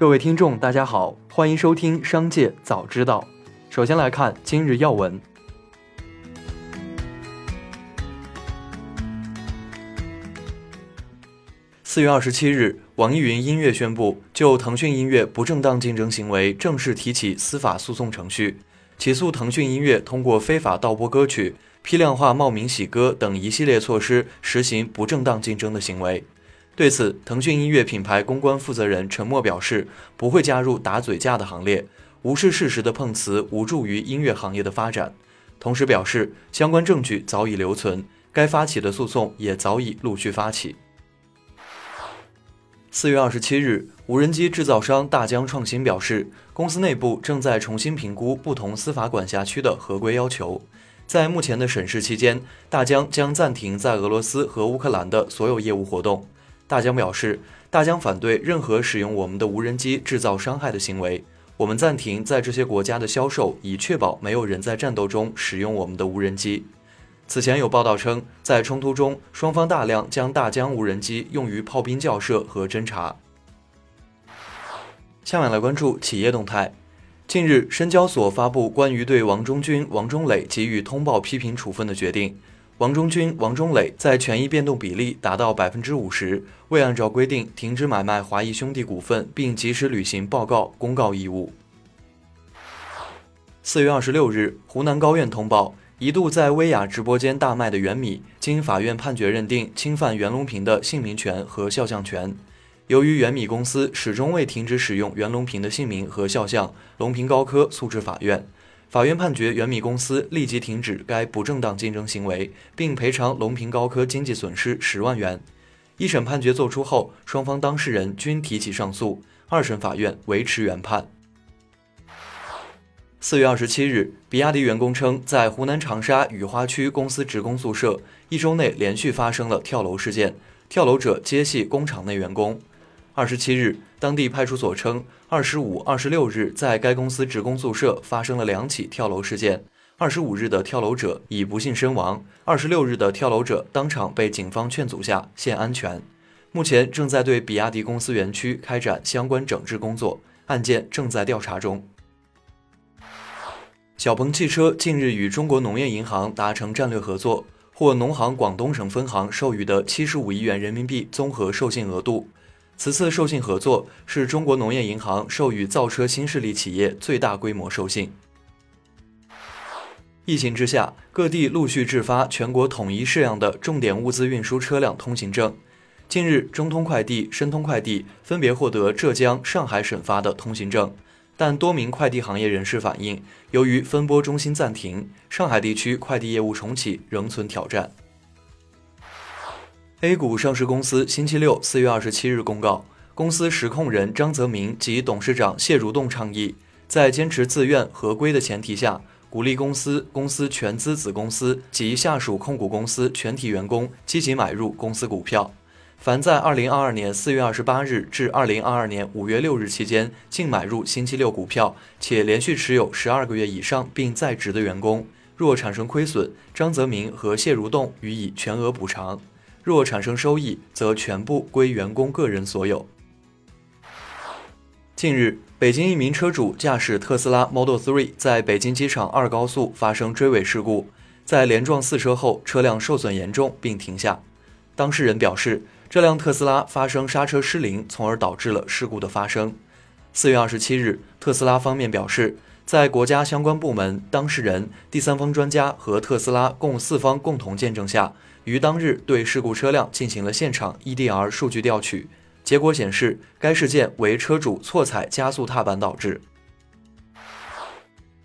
各位听众，大家好，欢迎收听《商界早知道》。首先来看今日要闻。四月二十七日，网易云音乐宣布就腾讯音乐不正当竞争行为正式提起司法诉讼程序，起诉腾讯音乐通过非法盗播歌曲、批量化冒名洗歌等一系列措施实行不正当竞争的行为。对此，腾讯音乐品牌公关负责人陈默表示，不会加入打嘴架的行列，无视事实的碰瓷无助于音乐行业的发展。同时表示，相关证据早已留存，该发起的诉讼也早已陆续发起。四月二十七日，无人机制造商大疆创新表示，公司内部正在重新评估不同司法管辖区的合规要求。在目前的审视期间，大疆将暂停在俄罗斯和乌克兰的所有业务活动。大疆表示，大疆反对任何使用我们的无人机制造伤害的行为。我们暂停在这些国家的销售，以确保没有人在战斗中使用我们的无人机。此前有报道称，在冲突中，双方大量将大疆无人机用于炮兵校射和侦察。下面来关注企业动态。近日，深交所发布关于对王中军、王中磊给予通报批评处分的决定。王中军、王中磊在权益变动比例达到百分之五十，未按照规定停止买卖华谊兄弟股份，并及时履行报告公告义务。四月二十六日，湖南高院通报，一度在薇娅直播间大卖的原米，经法院判决认定侵犯袁隆平的姓名权和肖像权。由于袁米公司始终未停止使用袁隆平的姓名和肖像，隆平高科诉至法院。法院判决原米公司立即停止该不正当竞争行为，并赔偿隆平高科经济损失十万元。一审判决作出后，双方当事人均提起上诉，二审法院维持原判。四月二十七日，比亚迪员工称，在湖南长沙雨花区公司职工宿舍一周内连续发生了跳楼事件，跳楼者皆系工厂内员工。二十七日，当地派出所称，二十五、二十六日在该公司职工宿舍发生了两起跳楼事件。二十五日的跳楼者已不幸身亡，二十六日的跳楼者当场被警方劝阻下现安全。目前正在对比亚迪公司园区开展相关整治工作，案件正在调查中。小鹏汽车近日与中国农业银行达成战略合作，获农行广东省分行授予的七十五亿元人民币综合授信额度。此次授信合作是中国农业银行授予造车新势力企业最大规模授信。疫情之下，各地陆续制发全国统一式样的重点物资运输车辆通行证。近日，中通快递、申通快递分别获得浙江、上海省发的通行证，但多名快递行业人士反映，由于分拨中心暂停，上海地区快递业务重启仍存挑战。A 股上市公司星期六四月二十七日公告，公司实控人张泽民及董事长谢如栋倡议，在坚持自愿合规的前提下，鼓励公司、公司全资子公司及下属控股公司全体员工积极买入公司股票。凡在二零二二年四月二十八日至二零二二年五月六日期间净买入星期六股票，且连续持有十二个月以上并在职的员工，若产生亏损，张泽民和谢如栋予以全额补偿。若产生收益，则全部归员工个人所有。近日，北京一名车主驾驶特斯拉 Model 3在北京机场二高速发生追尾事故，在连撞四车后，车辆受损严重并停下。当事人表示，这辆特斯拉发生刹车失灵，从而导致了事故的发生。四月二十七日，特斯拉方面表示，在国家相关部门、当事人、第三方专家和特斯拉共四方共同见证下。于当日对事故车辆进行了现场 EDR 数据调取，结果显示该事件为车主错踩加速踏板导致。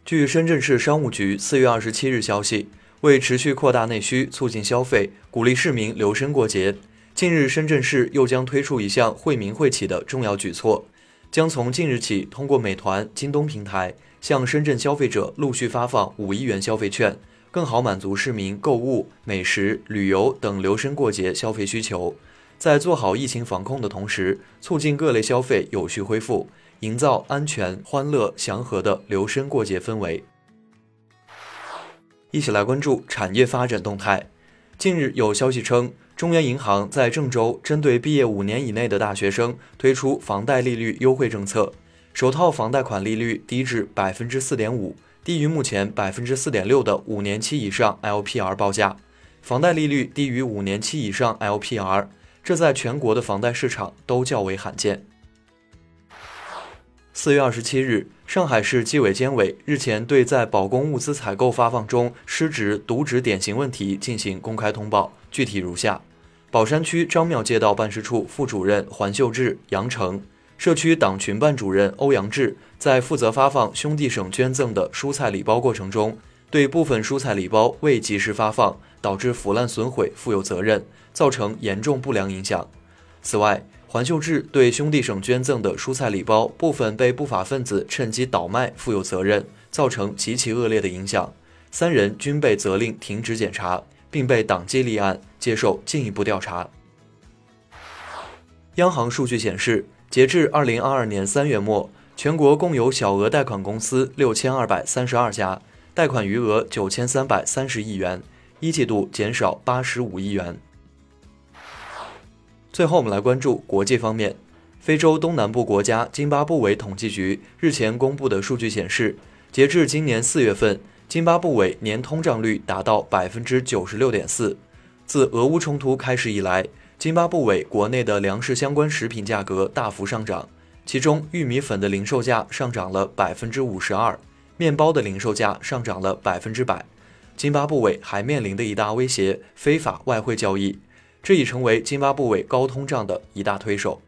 据深圳市商务局四月二十七日消息，为持续扩大内需、促进消费、鼓励市民留深过节，近日深圳市又将推出一项惠民惠企的重要举措，将从近日起通过美团、京东平台向深圳消费者陆续发放五亿元消费券。更好满足市民购物、美食、旅游等留深过节消费需求，在做好疫情防控的同时，促进各类消费有序恢复，营造安全、欢乐、祥和的留深过节氛围。一起来关注产业发展动态。近日有消息称，中原银行在郑州针对毕业五年以内的大学生推出房贷利率优惠政策，首套房贷款利率低至百分之四点五，低于目前百分之四点六的五年期以上 LPR 报价，房贷利率低于五年期以上 LPR，这在全国的房贷市场都较为罕见。四月二十七日，上海市纪委监委日前对在保供物资采购发放中失职渎职典型问题进行公开通报，具体如下：宝山区张庙街道办事处副主任环秀志（杨成）、社区党群办主任欧阳志在负责发放兄弟省捐赠的蔬菜礼包过程中，对部分蔬菜礼包未及时发放，导致腐烂损毁负有责任，造成严重不良影响。此外，环秀志对兄弟省捐赠的蔬菜礼包部分被不法分子趁机倒卖负有责任，造成极其恶劣的影响。三人均被责令停职检查，并被党纪立案，接受进一步调查。央行数据显示，截至二零二二年三月末，全国共有小额贷款公司六千二百三十二家，贷款余额九千三百三十亿元，一季度减少八十五亿元。最后，我们来关注国际方面。非洲东南部国家津巴布韦统计局日前公布的数据显示，截至今年四月份，津巴布韦年通胀率达到百分之九十六点四。自俄乌冲突开始以来，津巴布韦国内的粮食相关食品价格大幅上涨，其中玉米粉的零售价上涨了百分之五十二，面包的零售价上涨了百分之百。津巴布韦还面临的一大威胁——非法外汇交易。这已成为津巴布韦高通胀的一大推手。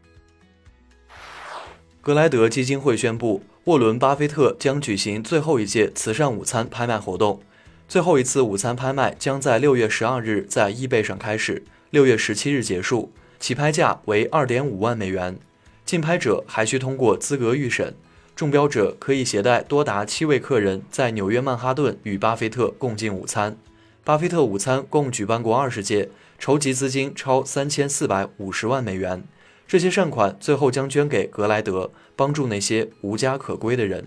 格莱德基金会宣布，沃伦·巴菲特将举行最后一届慈善午餐拍卖活动。最后一次午餐拍卖将在六月十二日在易贝上开始，六月十七日结束，起拍价为二点五万美元。竞拍者还需通过资格预审，中标者可以携带多达七位客人，在纽约曼哈顿与巴菲特共进午餐。巴菲特午餐共举办过二十届。筹集资金超三千四百五十万美元，这些善款最后将捐给格莱德，帮助那些无家可归的人。